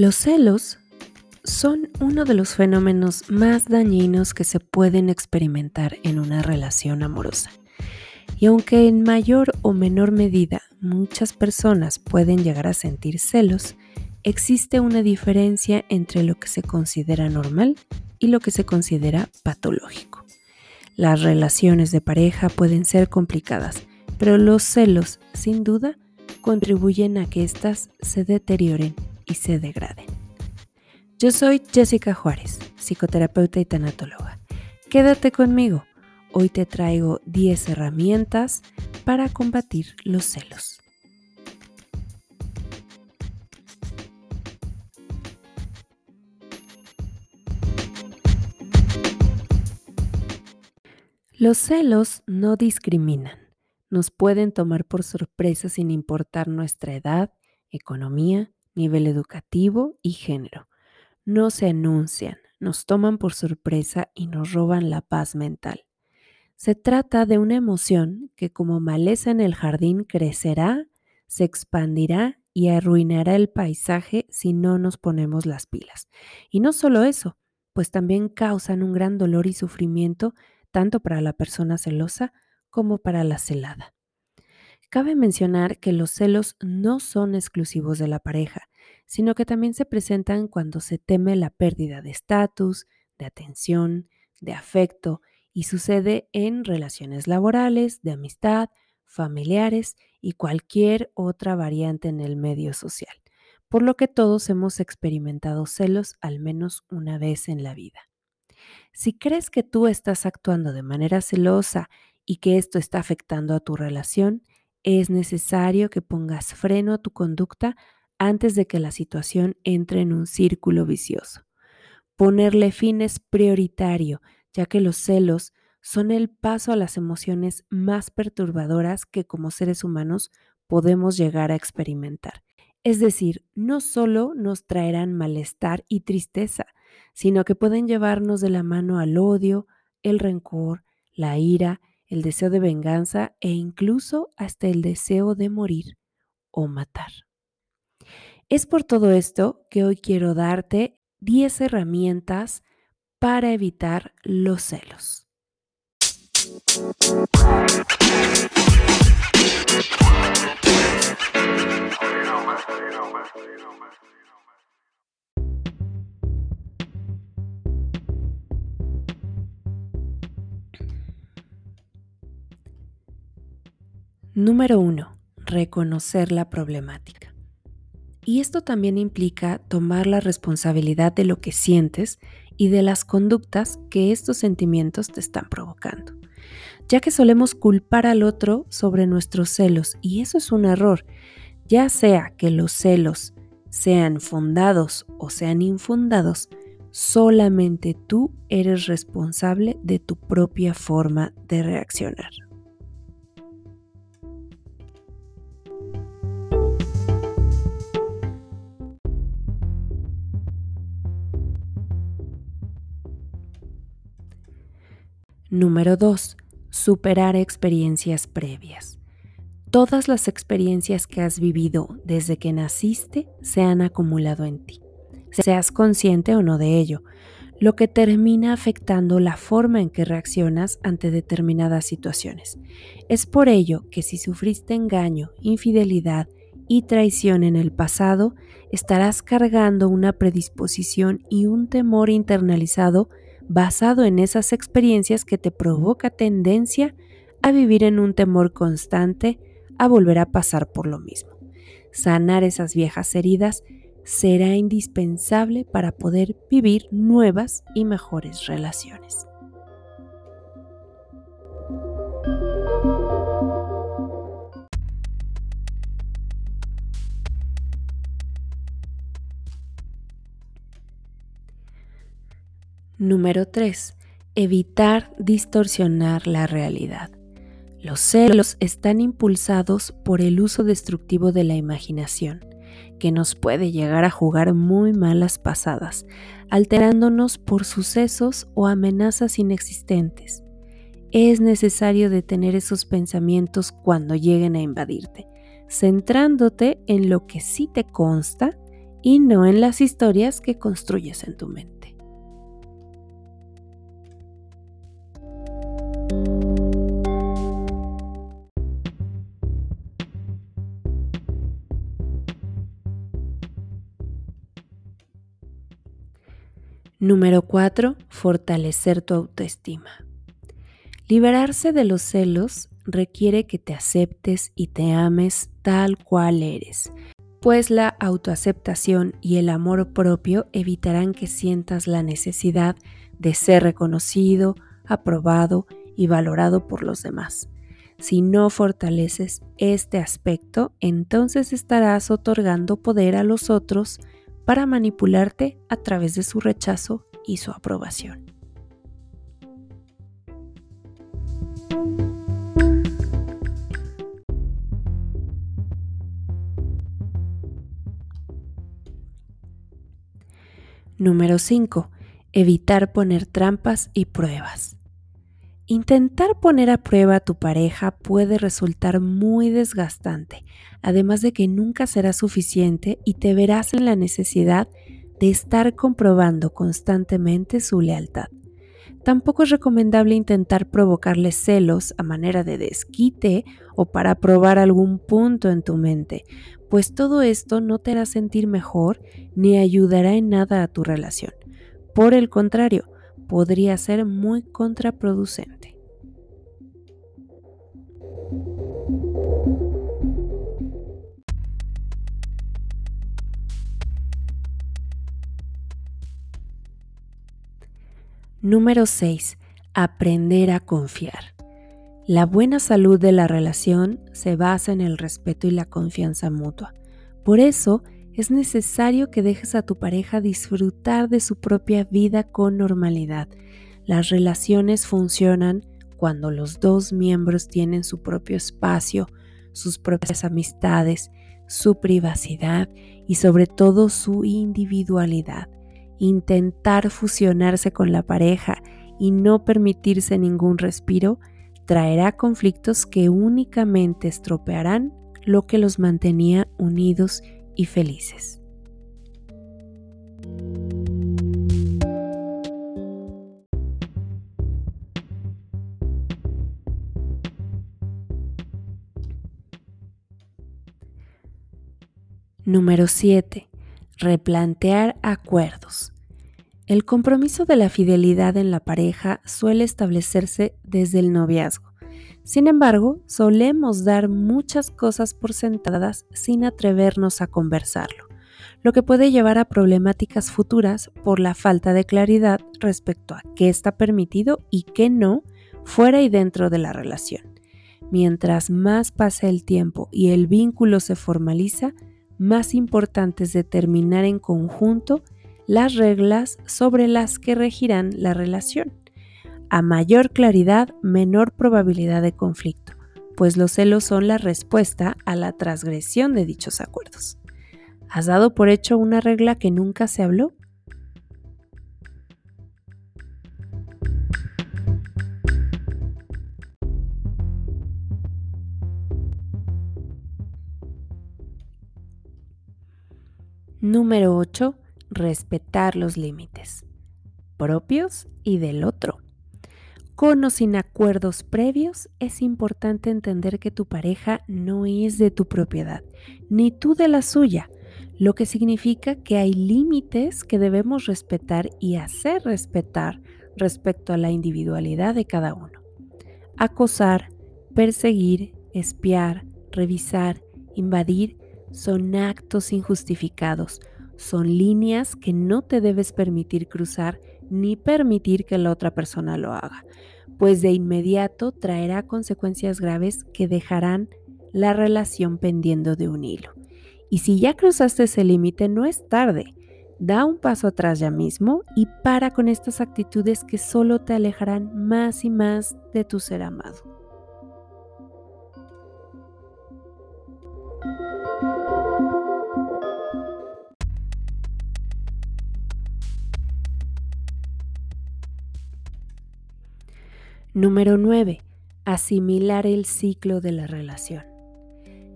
Los celos son uno de los fenómenos más dañinos que se pueden experimentar en una relación amorosa. Y aunque en mayor o menor medida muchas personas pueden llegar a sentir celos, existe una diferencia entre lo que se considera normal y lo que se considera patológico. Las relaciones de pareja pueden ser complicadas, pero los celos, sin duda, contribuyen a que éstas se deterioren se degraden. Yo soy Jessica Juárez, psicoterapeuta y tanatóloga. Quédate conmigo. Hoy te traigo 10 herramientas para combatir los celos. Los celos no discriminan. Nos pueden tomar por sorpresa sin importar nuestra edad, economía, nivel educativo y género. No se anuncian, nos toman por sorpresa y nos roban la paz mental. Se trata de una emoción que como maleza en el jardín crecerá, se expandirá y arruinará el paisaje si no nos ponemos las pilas. Y no solo eso, pues también causan un gran dolor y sufrimiento tanto para la persona celosa como para la celada. Cabe mencionar que los celos no son exclusivos de la pareja, sino que también se presentan cuando se teme la pérdida de estatus, de atención, de afecto y sucede en relaciones laborales, de amistad, familiares y cualquier otra variante en el medio social, por lo que todos hemos experimentado celos al menos una vez en la vida. Si crees que tú estás actuando de manera celosa y que esto está afectando a tu relación, es necesario que pongas freno a tu conducta antes de que la situación entre en un círculo vicioso. Ponerle fin es prioritario, ya que los celos son el paso a las emociones más perturbadoras que como seres humanos podemos llegar a experimentar. Es decir, no solo nos traerán malestar y tristeza, sino que pueden llevarnos de la mano al odio, el rencor, la ira, el deseo de venganza e incluso hasta el deseo de morir o matar. Es por todo esto que hoy quiero darte 10 herramientas para evitar los celos. Número 1. Reconocer la problemática. Y esto también implica tomar la responsabilidad de lo que sientes y de las conductas que estos sentimientos te están provocando. Ya que solemos culpar al otro sobre nuestros celos y eso es un error, ya sea que los celos sean fundados o sean infundados, solamente tú eres responsable de tu propia forma de reaccionar. Número 2. Superar experiencias previas. Todas las experiencias que has vivido desde que naciste se han acumulado en ti, seas consciente o no de ello, lo que termina afectando la forma en que reaccionas ante determinadas situaciones. Es por ello que si sufriste engaño, infidelidad y traición en el pasado, estarás cargando una predisposición y un temor internalizado basado en esas experiencias que te provoca tendencia a vivir en un temor constante a volver a pasar por lo mismo. Sanar esas viejas heridas será indispensable para poder vivir nuevas y mejores relaciones. Número 3. Evitar distorsionar la realidad. Los celos están impulsados por el uso destructivo de la imaginación, que nos puede llegar a jugar muy malas pasadas, alterándonos por sucesos o amenazas inexistentes. Es necesario detener esos pensamientos cuando lleguen a invadirte, centrándote en lo que sí te consta y no en las historias que construyes en tu mente. Número 4. Fortalecer tu autoestima. Liberarse de los celos requiere que te aceptes y te ames tal cual eres, pues la autoaceptación y el amor propio evitarán que sientas la necesidad de ser reconocido, aprobado y valorado por los demás. Si no fortaleces este aspecto, entonces estarás otorgando poder a los otros para manipularte a través de su rechazo y su aprobación. Número 5. Evitar poner trampas y pruebas. Intentar poner a prueba a tu pareja puede resultar muy desgastante, además de que nunca será suficiente y te verás en la necesidad de estar comprobando constantemente su lealtad. Tampoco es recomendable intentar provocarle celos a manera de desquite o para probar algún punto en tu mente, pues todo esto no te hará sentir mejor ni ayudará en nada a tu relación. Por el contrario, podría ser muy contraproducente. Número 6. Aprender a confiar. La buena salud de la relación se basa en el respeto y la confianza mutua. Por eso, es necesario que dejes a tu pareja disfrutar de su propia vida con normalidad. Las relaciones funcionan cuando los dos miembros tienen su propio espacio, sus propias amistades, su privacidad y sobre todo su individualidad. Intentar fusionarse con la pareja y no permitirse ningún respiro traerá conflictos que únicamente estropearán lo que los mantenía unidos y felices. Número 7. Replantear acuerdos. El compromiso de la fidelidad en la pareja suele establecerse desde el noviazgo. Sin embargo, solemos dar muchas cosas por sentadas sin atrevernos a conversarlo, lo que puede llevar a problemáticas futuras por la falta de claridad respecto a qué está permitido y qué no fuera y dentro de la relación. Mientras más pasa el tiempo y el vínculo se formaliza, más importante es determinar en conjunto las reglas sobre las que regirán la relación. A mayor claridad, menor probabilidad de conflicto, pues los celos son la respuesta a la transgresión de dichos acuerdos. ¿Has dado por hecho una regla que nunca se habló? Número 8 respetar los límites propios y del otro. Con o sin acuerdos previos, es importante entender que tu pareja no es de tu propiedad, ni tú de la suya, lo que significa que hay límites que debemos respetar y hacer respetar respecto a la individualidad de cada uno. Acosar, perseguir, espiar, revisar, invadir son actos injustificados, son líneas que no te debes permitir cruzar ni permitir que la otra persona lo haga, pues de inmediato traerá consecuencias graves que dejarán la relación pendiendo de un hilo. Y si ya cruzaste ese límite, no es tarde. Da un paso atrás ya mismo y para con estas actitudes que solo te alejarán más y más de tu ser amado. Número 9. Asimilar el ciclo de la relación.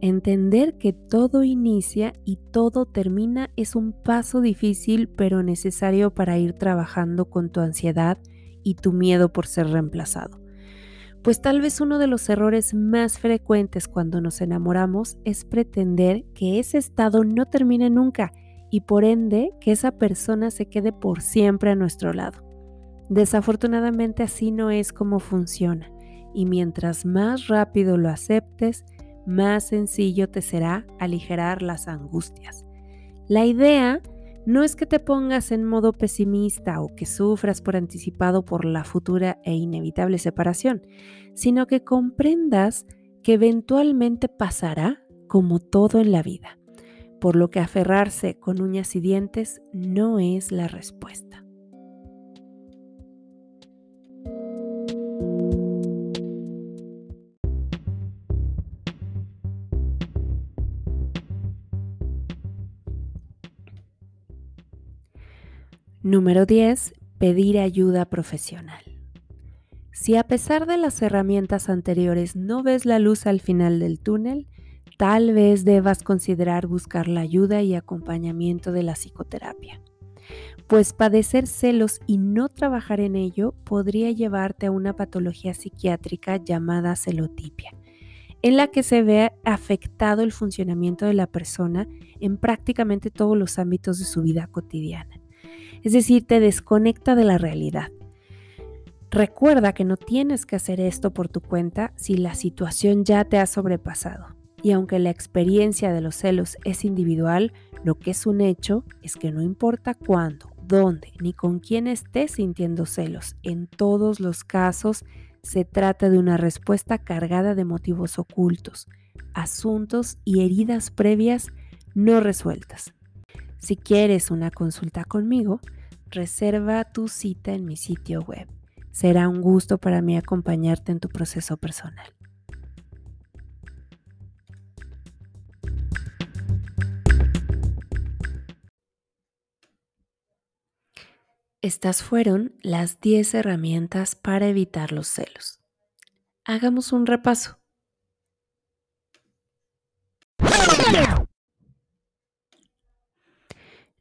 Entender que todo inicia y todo termina es un paso difícil pero necesario para ir trabajando con tu ansiedad y tu miedo por ser reemplazado. Pues tal vez uno de los errores más frecuentes cuando nos enamoramos es pretender que ese estado no termine nunca y por ende que esa persona se quede por siempre a nuestro lado. Desafortunadamente así no es como funciona y mientras más rápido lo aceptes, más sencillo te será aligerar las angustias. La idea no es que te pongas en modo pesimista o que sufras por anticipado por la futura e inevitable separación, sino que comprendas que eventualmente pasará como todo en la vida, por lo que aferrarse con uñas y dientes no es la respuesta. Número 10. Pedir ayuda profesional. Si a pesar de las herramientas anteriores no ves la luz al final del túnel, tal vez debas considerar buscar la ayuda y acompañamiento de la psicoterapia. Pues padecer celos y no trabajar en ello podría llevarte a una patología psiquiátrica llamada celotipia, en la que se ve afectado el funcionamiento de la persona en prácticamente todos los ámbitos de su vida cotidiana es decir, te desconecta de la realidad. Recuerda que no tienes que hacer esto por tu cuenta si la situación ya te ha sobrepasado. Y aunque la experiencia de los celos es individual, lo que es un hecho es que no importa cuándo, dónde ni con quién estés sintiendo celos, en todos los casos se trata de una respuesta cargada de motivos ocultos, asuntos y heridas previas no resueltas. Si quieres una consulta conmigo, reserva tu cita en mi sitio web. Será un gusto para mí acompañarte en tu proceso personal. Estas fueron las 10 herramientas para evitar los celos. Hagamos un repaso.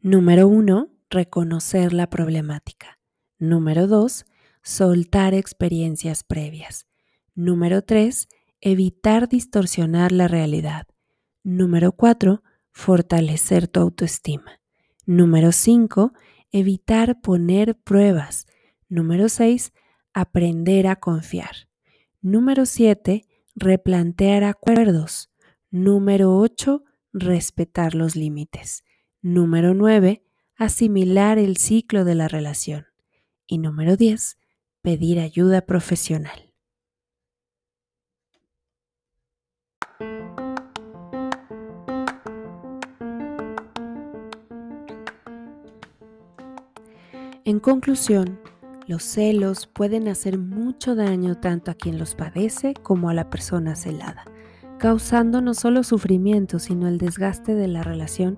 Número 1 reconocer la problemática. Número 2, soltar experiencias previas. Número 3, evitar distorsionar la realidad. Número 4, fortalecer tu autoestima. Número 5, evitar poner pruebas. Número 6, aprender a confiar. Número 7, replantear acuerdos. Número 8, respetar los límites. Número 9, asimilar el ciclo de la relación. Y número 10, pedir ayuda profesional. En conclusión, los celos pueden hacer mucho daño tanto a quien los padece como a la persona celada, causando no solo sufrimiento, sino el desgaste de la relación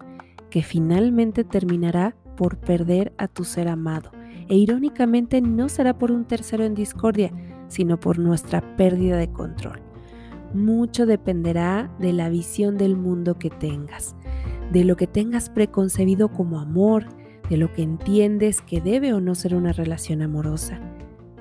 que finalmente terminará por perder a tu ser amado. E irónicamente no será por un tercero en discordia, sino por nuestra pérdida de control. Mucho dependerá de la visión del mundo que tengas, de lo que tengas preconcebido como amor, de lo que entiendes que debe o no ser una relación amorosa,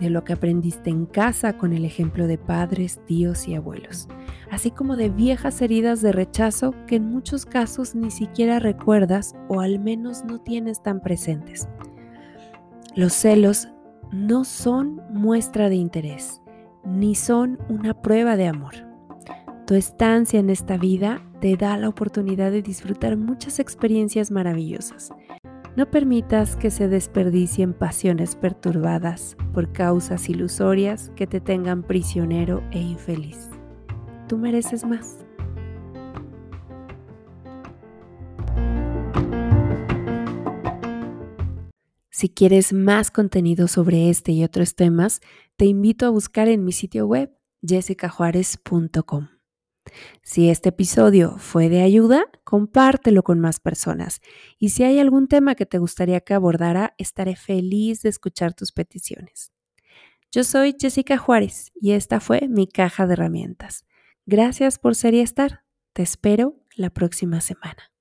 de lo que aprendiste en casa con el ejemplo de padres, tíos y abuelos así como de viejas heridas de rechazo que en muchos casos ni siquiera recuerdas o al menos no tienes tan presentes. Los celos no son muestra de interés, ni son una prueba de amor. Tu estancia en esta vida te da la oportunidad de disfrutar muchas experiencias maravillosas. No permitas que se desperdicien pasiones perturbadas por causas ilusorias que te tengan prisionero e infeliz. Tú mereces más. Si quieres más contenido sobre este y otros temas, te invito a buscar en mi sitio web jessicajuárez.com. Si este episodio fue de ayuda, compártelo con más personas. Y si hay algún tema que te gustaría que abordara, estaré feliz de escuchar tus peticiones. Yo soy Jessica Juárez y esta fue mi caja de herramientas. Gracias por ser y estar. Te espero la próxima semana.